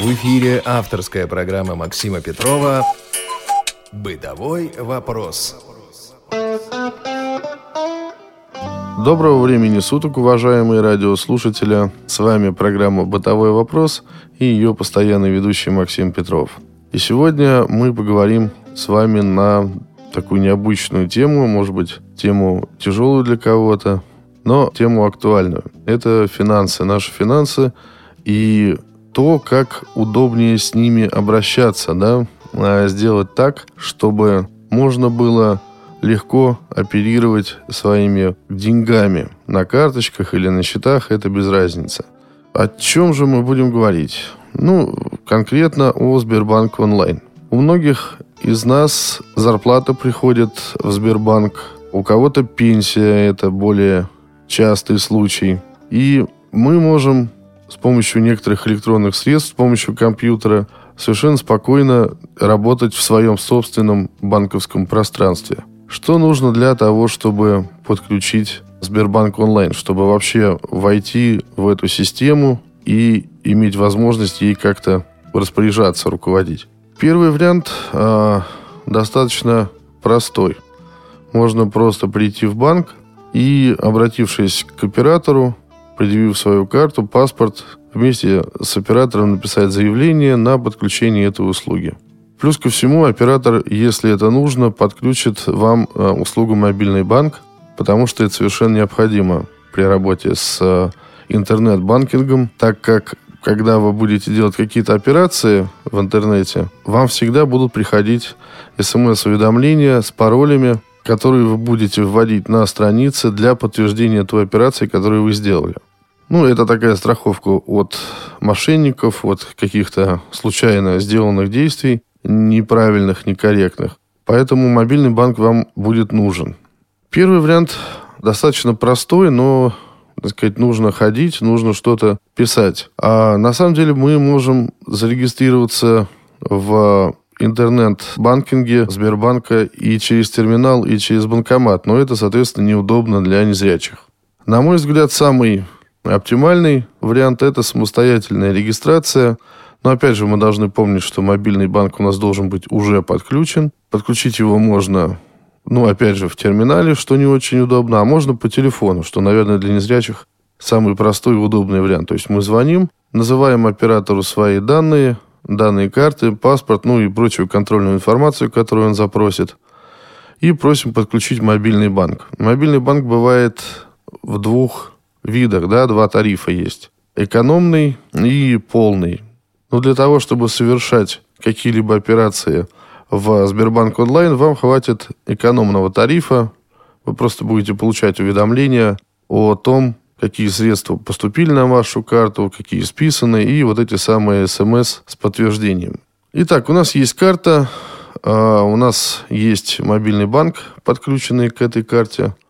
В эфире авторская программа Максима Петрова «Бытовой вопрос». Доброго времени суток, уважаемые радиослушатели. С вами программа «Бытовой вопрос» и ее постоянный ведущий Максим Петров. И сегодня мы поговорим с вами на такую необычную тему, может быть, тему тяжелую для кого-то, но тему актуальную. Это финансы, наши финансы и то, как удобнее с ними обращаться, да, а сделать так, чтобы можно было легко оперировать своими деньгами на карточках или на счетах, это без разницы. О чем же мы будем говорить? Ну, конкретно о Сбербанк онлайн. У многих из нас зарплата приходит в Сбербанк, у кого-то пенсия, это более частый случай. И мы можем с помощью некоторых электронных средств, с помощью компьютера, совершенно спокойно работать в своем собственном банковском пространстве. Что нужно для того, чтобы подключить Сбербанк онлайн, чтобы вообще войти в эту систему и иметь возможность ей как-то распоряжаться, руководить? Первый вариант э, достаточно простой. Можно просто прийти в банк и, обратившись к оператору, предъявив свою карту, паспорт, вместе с оператором написать заявление на подключение этой услуги. Плюс ко всему, оператор, если это нужно, подключит вам э, услугу мобильный банк, потому что это совершенно необходимо при работе с э, интернет-банкингом, так как когда вы будете делать какие-то операции в интернете, вам всегда будут приходить смс-уведомления с паролями, которые вы будете вводить на странице для подтверждения той операции, которую вы сделали. Ну, это такая страховка от мошенников, от каких-то случайно сделанных действий, неправильных, некорректных. Поэтому мобильный банк вам будет нужен. Первый вариант достаточно простой, но, так сказать, нужно ходить, нужно что-то писать. А на самом деле мы можем зарегистрироваться в интернет-банкинге Сбербанка и через терминал, и через банкомат. Но это, соответственно, неудобно для незрячих. На мой взгляд, самый Оптимальный вариант – это самостоятельная регистрация. Но опять же, мы должны помнить, что мобильный банк у нас должен быть уже подключен. Подключить его можно, ну, опять же, в терминале, что не очень удобно, а можно по телефону, что, наверное, для незрячих самый простой и удобный вариант. То есть мы звоним, называем оператору свои данные, данные карты, паспорт, ну и прочую контрольную информацию, которую он запросит, и просим подключить мобильный банк. Мобильный банк бывает в двух видах, да, два тарифа есть. Экономный и полный. Но для того, чтобы совершать какие-либо операции в Сбербанк онлайн, вам хватит экономного тарифа. Вы просто будете получать уведомления о том, какие средства поступили на вашу карту, какие списаны, и вот эти самые смс с подтверждением. Итак, у нас есть карта, а, у нас есть мобильный банк, подключенный к этой карте –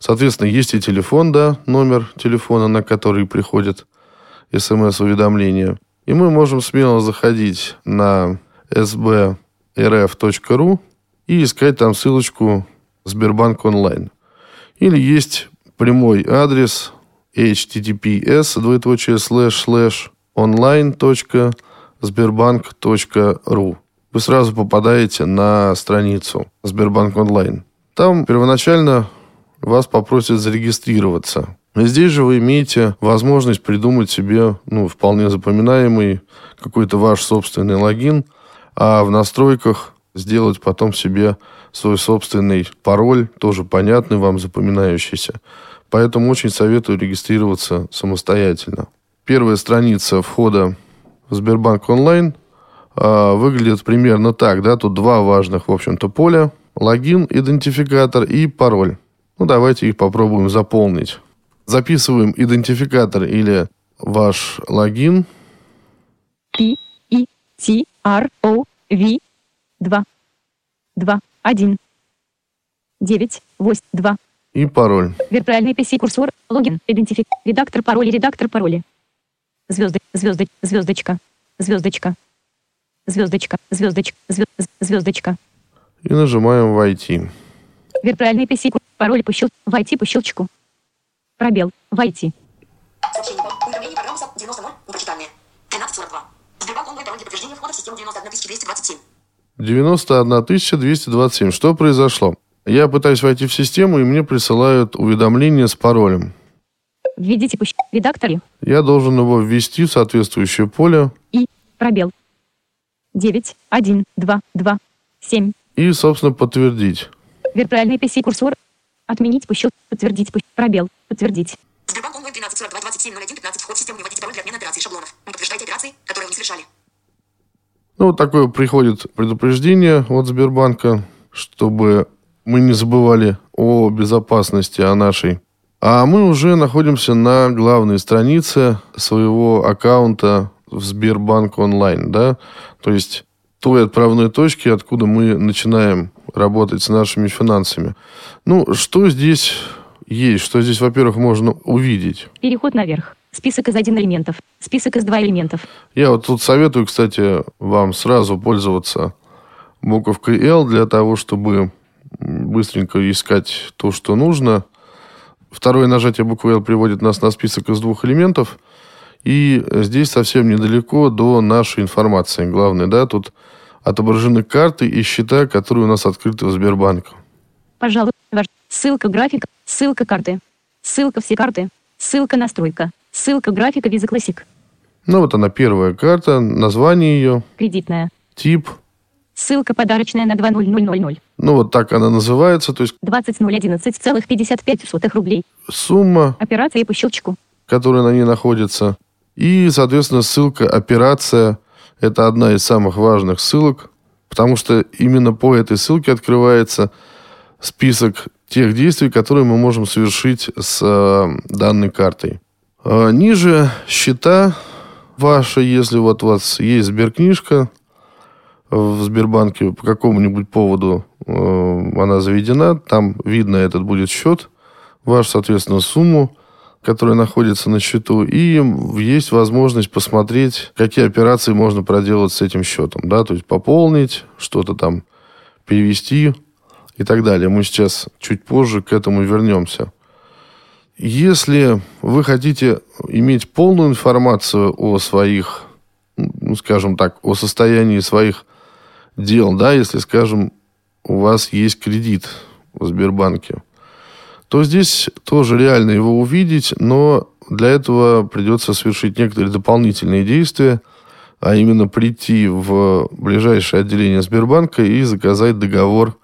Соответственно, есть и телефон, да, номер телефона, на который приходит смс-уведомление. И мы можем смело заходить на sbrf.ru и искать там ссылочку Сбербанк онлайн. Или есть прямой адрес https двоеточие слэш слэш online.сбербанк.ру. Вы сразу попадаете на страницу Сбербанк онлайн. Там первоначально вас попросят зарегистрироваться. Здесь же вы имеете возможность придумать себе ну, вполне запоминаемый какой-то ваш собственный логин, а в настройках сделать потом себе свой собственный пароль, тоже понятный вам, запоминающийся. Поэтому очень советую регистрироваться самостоятельно. Первая страница входа в Сбербанк онлайн э, выглядит примерно так. Да? Тут два важных, в общем-то, поля. Логин, идентификатор и пароль. Ну, давайте их попробуем заполнить. Записываем идентификатор или ваш логин. P, E, T, R, O, V, 2, 2, 1, 9, 8, 2. И пароль. Виртуальный PC курсор, логин, идентифик, редактор пароля, редактор пароля. Звезды, звезды, звездочка, звездочка, звездочка, звездочка, звездочка. И нажимаем «Войти». Виртуальный PC Пароль по щелчку. Войти по щелчку. Пробел. Войти. Сбербанк онлайн пароль для подтверждения входа в систему 91227. 91 227. Что произошло? Я пытаюсь войти в систему, и мне присылают уведомление с паролем. Введите пущ... редакторе Я должен его ввести в соответствующее поле и пробел. 9, 1, 2, 2, 7. и, собственно, подтвердить. Виртуальный PC курсор. Отменить пущу. Подтвердить пущ... Пробел. Подтвердить. Сбербанк онлайн 13 42 27 01 15. Вход в систему не вводите пароль для отмены операций шаблонов. Не подтверждайте операции, которые вы не совершали. Ну, вот такое приходит предупреждение от Сбербанка, чтобы мы не забывали о безопасности, о нашей. А мы уже находимся на главной странице своего аккаунта в Сбербанк онлайн, да, то есть той отправной точки, откуда мы начинаем работать с нашими финансами. Ну, что здесь есть? Что здесь, во-первых, можно увидеть? Переход наверх. Список из один элементов. Список из два элементов. Я вот тут советую, кстати, вам сразу пользоваться буковкой L для того, чтобы быстренько искать то, что нужно. Второе нажатие буквы L приводит нас на список из двух элементов. И здесь совсем недалеко до нашей информации. Главное, да, тут отображены карты и счета, которые у нас открыты в Сбербанке. Пожалуй, ваш... Ссылка график. Ссылка карты. Ссылка все карты. Ссылка настройка. Ссылка графика Visa Classic. Ну, вот она первая карта, название ее, Кредитная. тип. Ссылка подарочная на 20000. Ну, вот так она называется, то есть 20011,55 рублей. сумма, Операция по щелчку. которая на ней находится. И, соответственно, ссылка «Операция» – это одна из самых важных ссылок, потому что именно по этой ссылке открывается список тех действий, которые мы можем совершить с э, данной картой. А ниже счета ваши, если вот у вас есть сберкнижка в Сбербанке по какому-нибудь поводу э, она заведена, там видно этот будет счет, ваш, соответственно, сумму, которая находится на счету, и есть возможность посмотреть, какие операции можно проделать с этим счетом, да, то есть пополнить, что-то там перевести и так далее. Мы сейчас чуть позже к этому вернемся. Если вы хотите иметь полную информацию о своих, ну, скажем так, о состоянии своих дел, да, если, скажем, у вас есть кредит в Сбербанке, то здесь тоже реально его увидеть, но для этого придется совершить некоторые дополнительные действия, а именно прийти в ближайшее отделение Сбербанка и заказать договор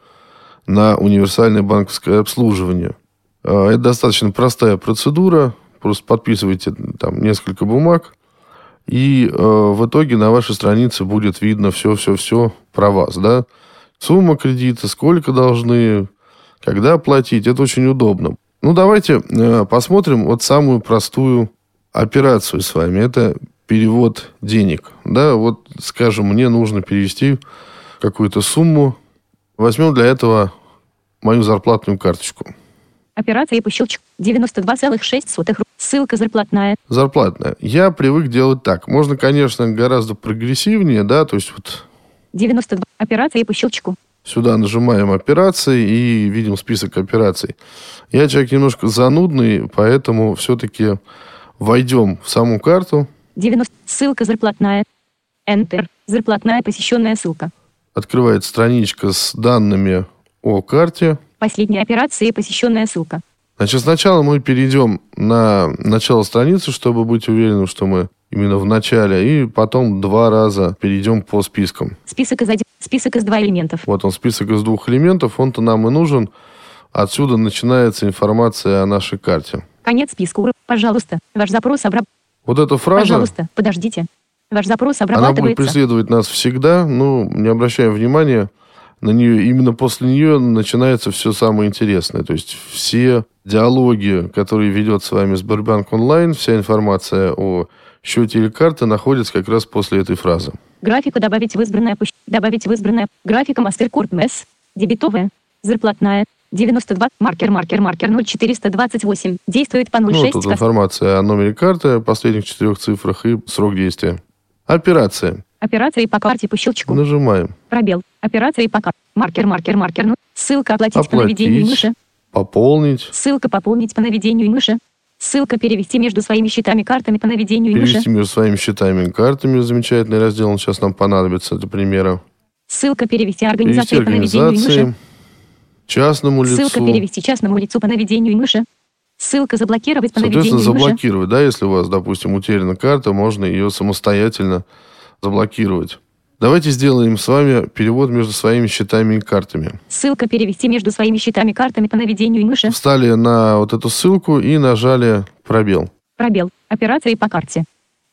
на универсальное банковское обслуживание. А, Это достаточно простая процедура, просто подписываете там несколько бумаг, и э, в итоге на вашей странице будет видно все-все-все про вас, да. Сумма кредита, сколько должны, когда платить, это очень удобно. Ну, давайте э, посмотрим вот самую простую операцию с вами. Это перевод денег. Да, вот, скажем, мне нужно перевести какую-то сумму. Возьмем для этого мою зарплатную карточку. Операция по щелчку. 92,6 рублей. Ссылка зарплатная. Зарплатная. Я привык делать так. Можно, конечно, гораздо прогрессивнее, да, то есть вот 92. Операция по щелчку. Сюда нажимаем операции и видим список операций. Я человек немножко занудный, поэтому все-таки войдем в саму карту, 90. Ссылка зарплатная. Enter. Зарплатная посещенная ссылка. открывается страничка с данными о карте. Последняя операция посещенная ссылка. Значит, сначала мы перейдем на начало страницы, чтобы быть уверенным, что мы именно в начале, и потом два раза перейдем по спискам. Список из один. Список из два элементов. Вот он, список из двух элементов, он-то нам и нужен. Отсюда начинается информация о нашей карте. Конец списка. Пожалуйста. Ваш запрос обраб... Вот эта фраза, Пожалуйста. Подождите. Ваш запрос она будет обрабатывается. преследовать нас всегда, ну, не обращаем внимания на нее. Именно после нее начинается все самое интересное. То есть все диалоги, которые ведет с вами Сбербанк онлайн, вся информация о счете или карте находится как раз после этой фразы. Графику добавить в избранное. Добавить в избранное. Графика MasterCard MES. Дебетовая. Зарплатная. 92. Маркер, маркер, маркер 0428. Действует по Ну, 06. тут кос- информация о номере карты, последних четырех цифрах и срок действия. Операция. Операции по карте по щелчку. Нажимаем. Пробел. Операции по карте. Маркер, маркер, маркер. ну, Ссылка оплатить, по Оплатить. наведению мыши. Пополнить. Ссылка пополнить по наведению мыши. Ссылка перевести между своими счетами картами по наведению и мыши. Перевести между своими счетами картами. Замечательный раздел, он сейчас нам понадобится для примера. Ссылка перевести Перевести организации по наведению мыши. организации, частному лицу. Ссылка перевести частному лицу по наведению мыши. Ссылка заблокировать по Соответственно, наведению мыши. заблокировать, да, если у вас, допустим, утеряна карта, можно ее самостоятельно заблокировать. Давайте сделаем с вами перевод между своими счетами и картами. Ссылка перевести между своими счетами картами по наведению и мыши. Встали на вот эту ссылку и нажали пробел. Пробел. Операции по карте.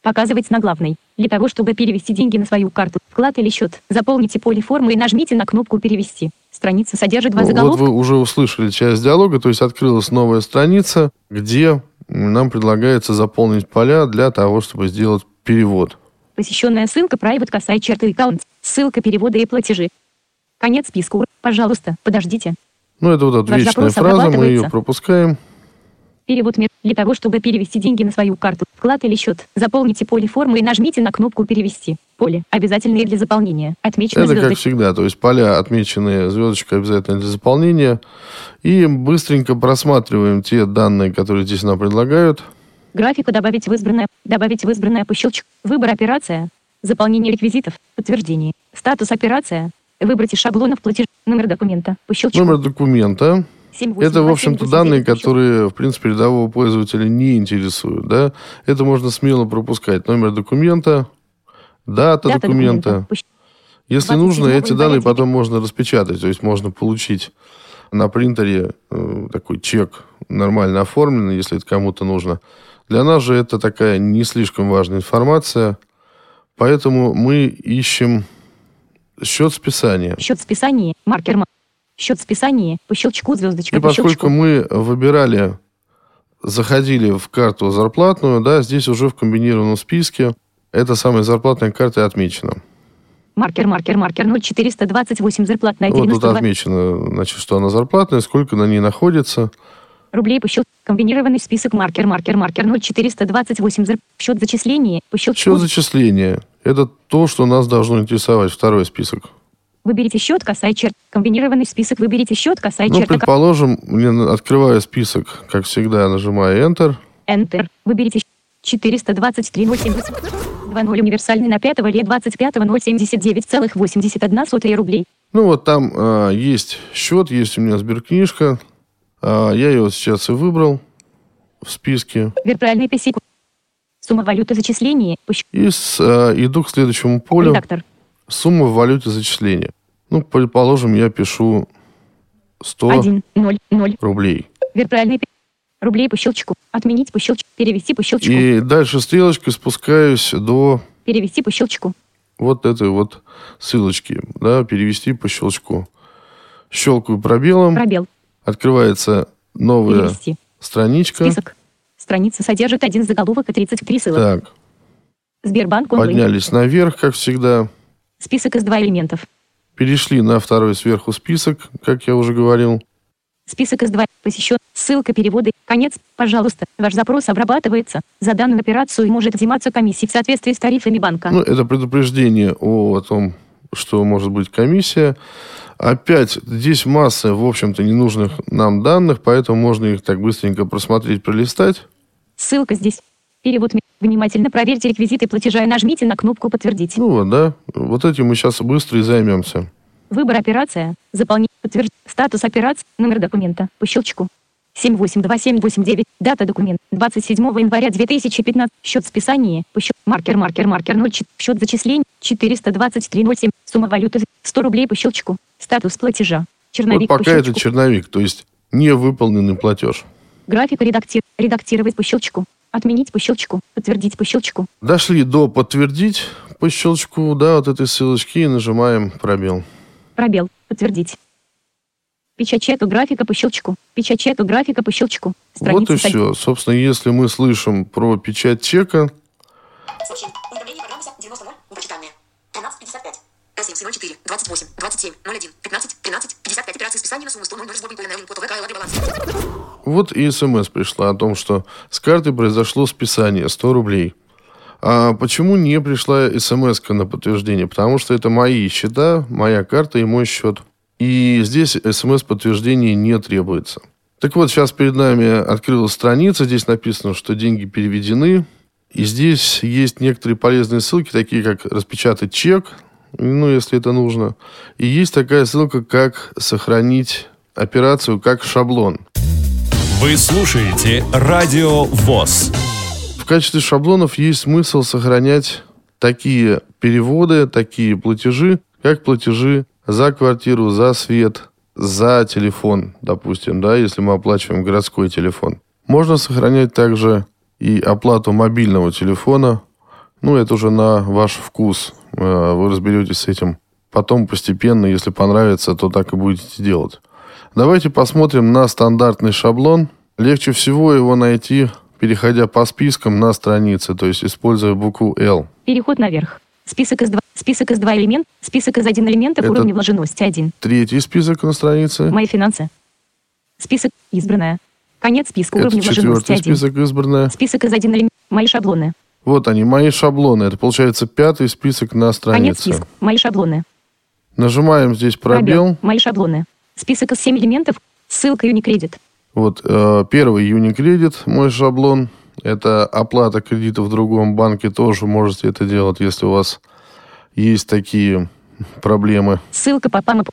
Показывать на главной. Для того, чтобы перевести деньги на свою карту, вклад или счет, заполните поле формы и нажмите на кнопку «Перевести». Страница содержит два Ну, вот заголовка. вы уже услышали часть диалога, то есть открылась новая страница, где нам предлагается заполнить поля для того, чтобы сделать перевод. Посещенная ссылка Private касай черты аккаунт. Ссылка перевода и платежи. Конец списка. Пожалуйста, подождите. Ну, это вот отличная фраза, мы ее пропускаем. Перевод мер. Для того, чтобы перевести деньги на свою карту, вклад или счет, заполните поле формы и нажмите на кнопку «Перевести». Поле, обязательные для заполнения, отмечено Это как звездочкой. всегда, то есть поля, отмеченные звездочкой, обязательно для заполнения. И быстренько просматриваем те данные, которые здесь нам предлагают. Графику добавить в избранное, добавить в избранное по щелчку. Выбор операция. Заполнение реквизитов. Подтверждение. Статус операция. Выбрать из шаблонов платеж. Номер документа. По щелчку. Номер документа. 7, Это, в общем-то, 8, данные, 9, по щелчку. которые, в принципе, рядового пользователя не интересуют. Да? Это можно смело пропускать. Номер документа, дата, Дата документа. Щ- Если 27 нужно, эти данные 9. потом можно распечатать. То есть можно получить на принтере э, такой чек нормально оформленный, если это кому-то нужно. Для нас же это такая не слишком важная информация. Поэтому мы ищем счет списания. Счет списания. Маркер. ма- Счет списания. По щелчку звездочка. И по поскольку щелчку. мы выбирали, заходили в карту зарплатную, да, здесь уже в комбинированном списке эта самая зарплатная карта и отмечена. Маркер, маркер, маркер 0428 зарплатная Вот тут 92 отмечено, значит, что она зарплатная, сколько на ней находится. Рублей по щелчку. Комбинированный список маркер, маркер, маркер 0428 зар... Счет зачисления. По щелчку. Счет зачисления. Это то, что нас должно интересовать. Второй список. Выберите счет, касай черт. Комбинированный список. Выберите счет, касай Ну, черт. предположим, мне открываю список, как всегда, нажимаю Enter. Enter. Выберите щ- 423 070 20 универсальный на 5 лет 25 079,81 сотые рублей. Ну, вот там а, есть счет, есть у меня сберкнижка. А, я ее сейчас и выбрал в списке. Виртуальный писик. Сумма валюты зачисления. И с, а, иду к следующему полю. Редактор. Сумма в валюте зачисления. Ну, предположим, я пишу 100 1, 0, 0. рублей. Виртуальный рублей по щелчку. Отменить по щелчку. Перевести по щелчку. И дальше стрелочкой спускаюсь до Перевести по щелчку. вот этой вот ссылочки, да, перевести по щелчку. Щелкаю пробелом, Пробел. Открывается новая Перевести. страничка. Список. Страница содержит один заголовок и 33 ссылок. Так, Сбербанк онлайн. поднялись наверх, как всегда. Список из два элементов. Перешли на второй сверху список, как я уже говорил. Список из два. Посещен. Ссылка перевода. Конец. Пожалуйста. Ваш запрос обрабатывается. За данную операцию может взиматься комиссия в соответствии с тарифами банка. Ну, это предупреждение о том, что может быть комиссия. Опять, здесь масса, в общем-то, ненужных нам данных, поэтому можно их так быстренько просмотреть, пролистать. Ссылка здесь. Перевод. Внимательно проверьте реквизиты платежа и нажмите на кнопку «Подтвердить». Ну вот, да. Вот этим мы сейчас быстро и займемся. Выбор операция. Заполнить. Подтвердить. Статус операции. Номер документа. По щелчку. 782789. Дата документ. 27 января 2015. Счет списания. По счет. Маркер, маркер, маркер 04. Счет зачислений. 42307. Сумма валюты. 100 рублей по щелчку. Статус платежа. Черновик вот по пока это щелчку. черновик, то есть невыполненный платеж. График редакти... редактировать по щелчку. Отменить по щелчку. Подтвердить по щелчку. Дошли до подтвердить по щелчку, да, вот этой ссылочки и нажимаем пробел. Пробел. Подтвердить. Печать чека графика по щелчку. Печать чека графика по щелчку. вот и все. Собственно, если мы слышим про печать чека, Сообщение. Уведомление программы 90 Непочитанные. 13.55. К704. 28. 27. 01. 15. 13. 55. Операции списания на сумму 100 0 сбор по НЛ по ТВК и лады баланс. вот и смс пришла о том, что с карты произошло списание 100 рублей. А почему не пришла смс на подтверждение? Потому что это мои счета, моя карта и мой счет. И здесь смс-подтверждение не требуется. Так вот, сейчас перед нами открылась страница, здесь написано, что деньги переведены. И здесь есть некоторые полезные ссылки, такие как распечатать чек, ну, если это нужно. И есть такая ссылка, как сохранить операцию как шаблон. Вы слушаете Радио ВОЗ. В качестве шаблонов есть смысл сохранять такие переводы, такие платежи, как платежи за квартиру, за свет, за телефон, допустим, да, если мы оплачиваем городской телефон. Можно сохранять также и оплату мобильного телефона. Ну, это уже на ваш вкус. Э, вы разберетесь с этим. Потом постепенно, если понравится, то так и будете делать. Давайте посмотрим на стандартный шаблон. Легче всего его найти, переходя по спискам на странице, то есть используя букву L. Переход наверх. Список из два, список из два элемент, список из один элементов Это- уровня вложенности один. Третий список на странице. Мои финансы. Список избранное. Конец списка Это уровня вложенности четвертый один. список избранное. Список из один элемент. Мои шаблоны. Вот они, мои шаблоны. Это получается пятый список на Конец странице. списка. Мои шаблоны. Нажимаем здесь пробел. Мои шаблоны. Список из 7 элементов. Ссылка Unicredit. Вот э, первый Unicredit, мой шаблон. Это оплата кредита в другом банке. Тоже можете это делать, если у вас есть такие проблемы. Ссылка по ПАМ.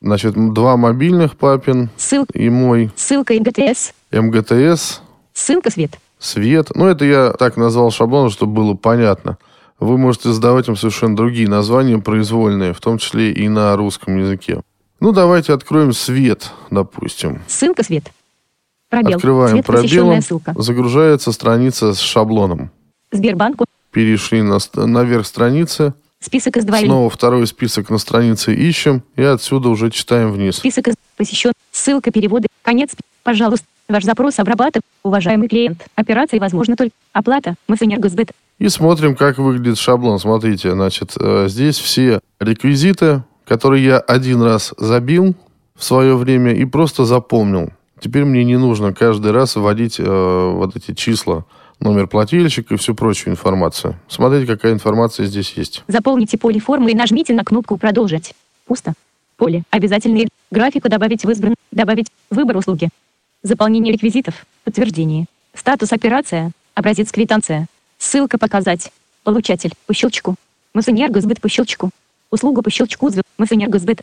Значит, два мобильных папин Ссылка. и мой Ссылка МГТС. МГТС, Ссылка свет. свет. Ну, это я так назвал шаблон, чтобы было понятно. Вы можете задавать им совершенно другие названия, произвольные, в том числе и на русском языке. Ну, давайте откроем свет, допустим. Ссылка свет. Пробел. Открываем посещенная пробелом. ссылка. Загружается страница с шаблоном. Сбербанку. Перешли на, наверх страницы. Список из элемента. Снова второй список на странице ищем. И отсюда уже читаем вниз. Список из посещен. Ссылка переводы. Конец. Пожалуйста. Ваш запрос обрабатывает. Уважаемый клиент. Операции возможно только. Оплата. Мы с Энергосбыт. И смотрим, как выглядит шаблон. Смотрите, значит, э, здесь все реквизиты, которые я один раз забил в свое время и просто запомнил. Теперь мне не нужно каждый раз вводить э, вот эти числа, номер плательщика и всю прочую информацию. Смотрите, какая информация здесь есть. Заполните поле формы и нажмите на кнопку «Продолжить». Пусто. Поле. Обязательный. Графику добавить в избран. Добавить. Выбор услуги. Заполнение реквизитов. Подтверждение. Статус операция. Образец квитанция. Ссылка показать. Получатель. По щелчку. Мосэнергосбыт по щелчку. Услуга по щелчку. звё- Мосэнергосбыт.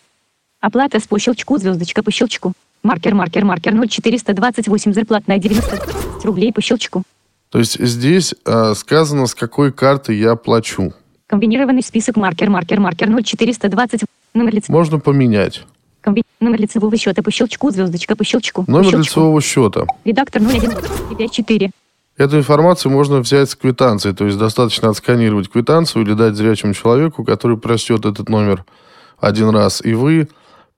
Оплата с по щелчку. Звездочка по щелчку. Маркер, маркер, маркер 0428 зарплатная 90 рублей по щелчку. То есть здесь э, сказано, с какой карты я плачу. Комбинированный список маркер, маркер, маркер 0420. Номер лица. Можно поменять. Комби... Номер лицевого счета по щелчку, звездочка по щелчку. по Номер щелчку. лицевого счета. Редактор 01 и 54. Эту информацию можно взять с квитанции, то есть достаточно отсканировать квитанцию или дать зрячему человеку, который прочтет этот номер один раз. И вы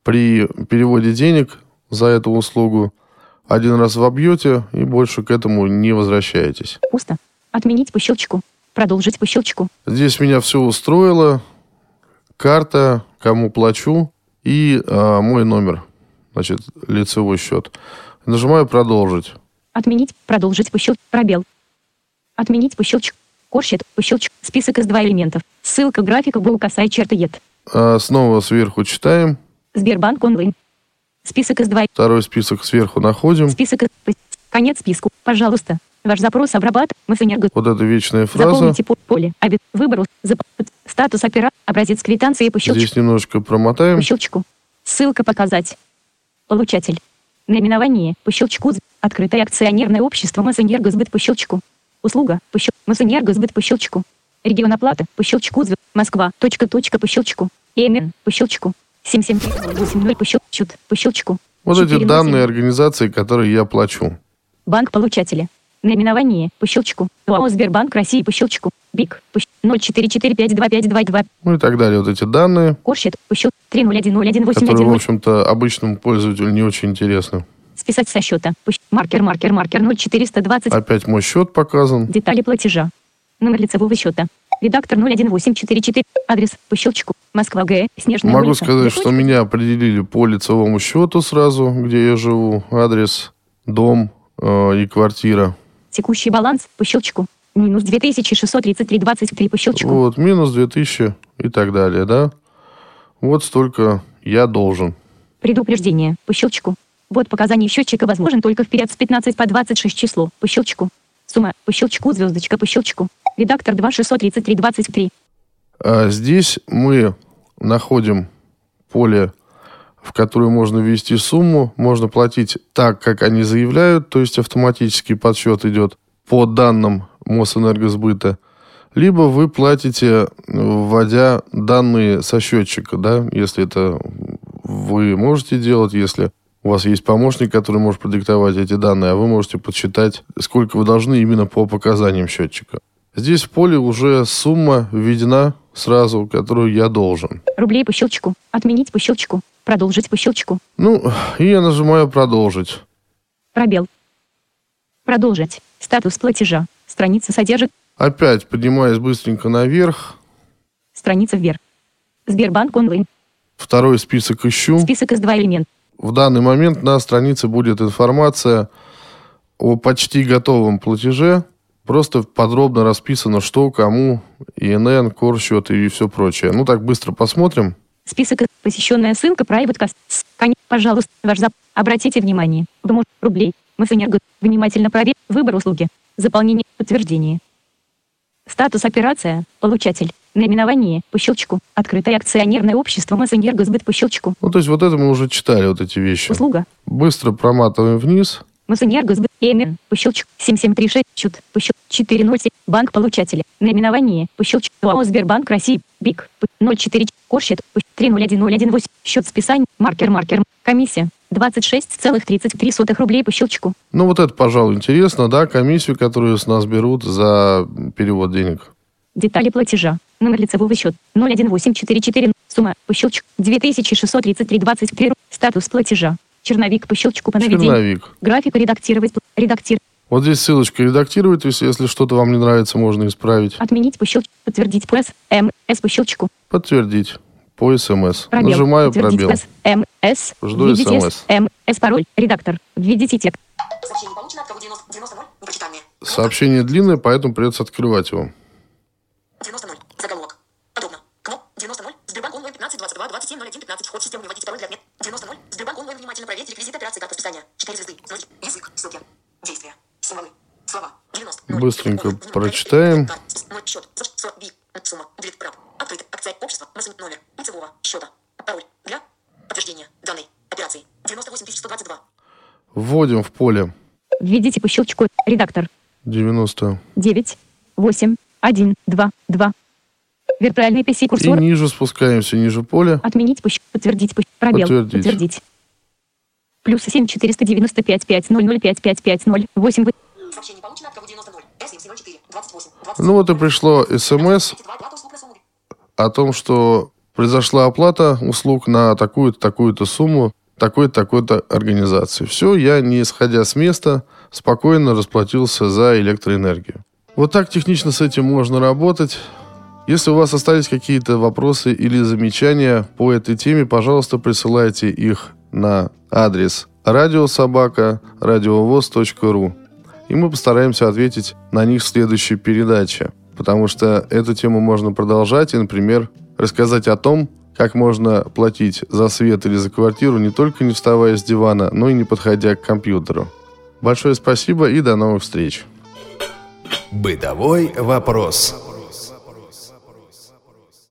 при переводе денег за эту услугу один раз вобьете и больше к этому не возвращаетесь. Пусто. Отменить по щелчку. Продолжить по щелчку. Здесь меня все устроило. Карта, кому плачу и а, мой номер, значит, лицевой счет. Нажимаю «Продолжить». Отменить. Продолжить по щелчку. Пробел. Отменить по щелчку. Корщит по щелчку. Список из два элементов. Ссылка графика был косая черта ед. А, снова сверху читаем. Сбербанк онлайн. Список из два. Второй список сверху находим. Список из... Конец списку. Пожалуйста. Ваш запрос обрабатывает. Мы Энерго... Вот эта вечная фраза. Заполните по- поле. Оби... Выбор. зап- Статус опера. Образец квитанции по щелчку. Здесь немножечко промотаем. По щелчку. Ссылка показать. Получатель. Наименование. По щелчку. Открытое акционерное общество Мосэнергосбыт по щелчку. Услуга. По щелчку. Мосэнергосбыт по щелчку. Регион оплаты. По щелчку. Москва. Точка. Точка. По щелчку. ИМН. По щелчку. 77380 по щелчку. По щелчку. Вот эти 407. данные организации, которые я плачу. Банк получателя. Наименование. По щелчку. ОАО Сбербанк России по щелчку. БИК. По щ- 044525222. Ну и так далее. Вот эти данные, Корщит. По щелчку. которые, в 3010181. общем-то, обычному пользователю не очень интересны. Списать со счета. По щ- Маркер, маркер, маркер 0420. Опять мой счет показан. Детали платежа. Номер лицевого счета. Редактор 01844. Адрес по щелчку. Москва ГЭ. Снежная Могу улица. сказать, что меня определили по лицевому счету сразу, где я живу. Адрес, дом э, и квартира. Текущий баланс по щелчку. Минус 2633,23 по щелчку. Вот, минус 2000 и так далее, да? Вот столько я должен. Предупреждение по щелчку. Вот показания счетчика возможен только вперед с 15 по 26 число. По щелчку. Сумма. По щелчку. Звездочка. По щелчку. Редактор 2 633 23. А здесь мы находим поле, в которое можно ввести сумму. Можно платить так, как они заявляют, то есть автоматический подсчет идет по данным Мосэнергосбыта. Либо вы платите, вводя данные со счетчика, да, если это вы можете делать, если у вас есть помощник, который может продиктовать эти данные, а вы можете подсчитать, сколько вы должны именно по показаниям счетчика. Здесь в поле уже сумма введена сразу, которую я должен. Рублей по щелчку. Отменить по щелчку. Продолжить по щелчку. Ну, и я нажимаю «Продолжить». Пробел. Продолжить. Статус платежа. Страница содержит. Опять поднимаюсь быстренько наверх. Страница вверх. Сбербанк онлайн. Второй список ищу. Список из два элемента. В данный момент на странице будет информация о почти готовом платеже. Просто подробно расписано, что, кому, ИНН, корсчет и все прочее. Ну так быстро посмотрим. Список. Посещенная ссылка Private Конец. Пожалуйста, ваш зап. Обратите внимание. ВМО. Рублей. Мосэнерго. Внимательно проверь. Выбор услуги. Заполнение. Подтверждение. Статус операция. Получатель. Наименование. По щелчку. Открытое акционерное общество Мосэнергосбыт по щелчку. Ну, то есть вот это мы уже читали, вот эти вещи. Услуга. Быстро проматываем вниз. Мосэнергосбыт. ЭМР. По щелчку. 7736. Чут. По щелчку. 407. Банк получателя. Наименование. По щелчку. ОАО Сбербанк России. БИК. П- 04. Корщет. 301018. Счет списания. Маркер. Маркер. Комиссия. 26,33 рублей по щелчку. Ну, вот это, пожалуй, интересно, да, комиссию, которую с нас берут за перевод денег. Детали платежа. Номер лицевого счета 018444. Сумма по щелчку 2633,23. Статус платежа. Черновик по щелчку по наведению. Черновик. График редактировать. Редактир. Вот здесь ссылочка редактировать, есть если что-то вам не нравится, можно исправить. Отменить по щелчку. Подтвердить по С. М. С по щелчку. Подтвердить по СМС. Пробел. Нажимаю пробел. по С. М. С. Жду Введите SMS. С. М. С пароль. Редактор. Введите текст. Сообщение получено от кого 90, 90 0. Непрочитанное. Сообщение длинное, поэтому придется открывать его. 90 0. Заголовок. Подобно. КНОП 90 0. Сбербанк онлайн 15 22 27 01 15. Вход в систему. Вводите пароль для отмет. 90 0. Сбербанк онлайн внимательно проверьте реквизиты операции карты списания. 4 звезды. Ноги. Язык. Ссылки. Действия. Символы. Слова. 90. ноль. Быстренько Внимание. прочитаем. Сумма. Открыто. Акция. Общество. Масс- Номер. Лицевого. Счета. Пароль. Для подтверждения данной операции. 98 122. Вводим в поле Введите по щелчку. Редактор. 90. 9. 8. 1. 2. 2. Виртуальный PC И курсор. ниже спускаемся, ниже поля. Отменить пущ. Подтвердить пущ. Пробел. Подтвердить. Подтвердить. Плюс 7 495 5 0 0 5 5 5 0 8 Сообщение получено от кого 90 0. С704. 28. Ну вот и пришло смс 32. Оплата услуг на сумму. О том, что произошла оплата услуг на такую-то, такую-то сумму, такой-то, такой-то организации. Все, я, не сходя с места, спокойно расплатился за электроэнергию. Вот так технично с этим можно работать. Если у вас остались какие-то вопросы или замечания по этой теме, пожалуйста, присылайте их на адрес радиособака радиовоз.ру и мы постараемся ответить на них в следующей передаче, потому что эту тему можно продолжать и, например, рассказать о том, как можно платить за свет или за квартиру не только не вставая с дивана, но и не подходя к компьютеру. Большое спасибо и до новых встреч. Бытовой вопрос.